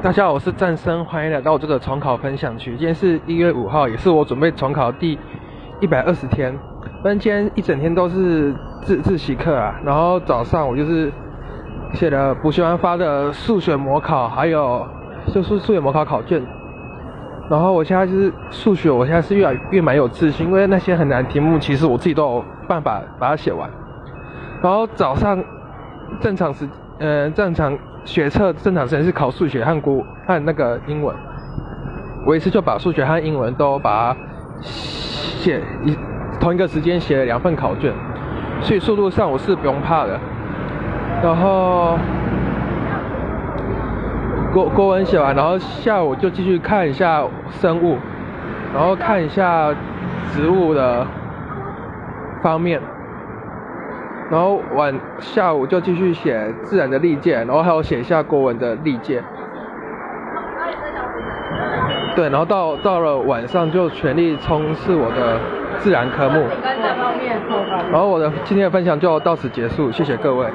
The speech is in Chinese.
大家好，我是战生，欢迎来到我这个重考分享区。今天是一月五号，也是我准备重考第一百二十天。反正今天一整天都是自自习课啊，然后早上我就是写了补习班发的数学模考，还有就是数学模考考卷。然后我现在就是数学，我现在是越来越蛮有自信，因为那些很难题目，其实我自己都有办法把它写完。然后早上正常时，呃，正常。学测正常时间是考数学和国和那个英文，我一次就把数学和英文都把它写一同一个时间写了两份考卷，所以速度上我是不用怕的。然后国国文写完，然后下午就继续看一下生物，然后看一下植物的方面。然后晚下午就继续写自然的历届，然后还有写一下国文的历届。对，然后到到了晚上就全力冲刺我的自然科目。然后我的今天的分享就到此结束，谢谢各位。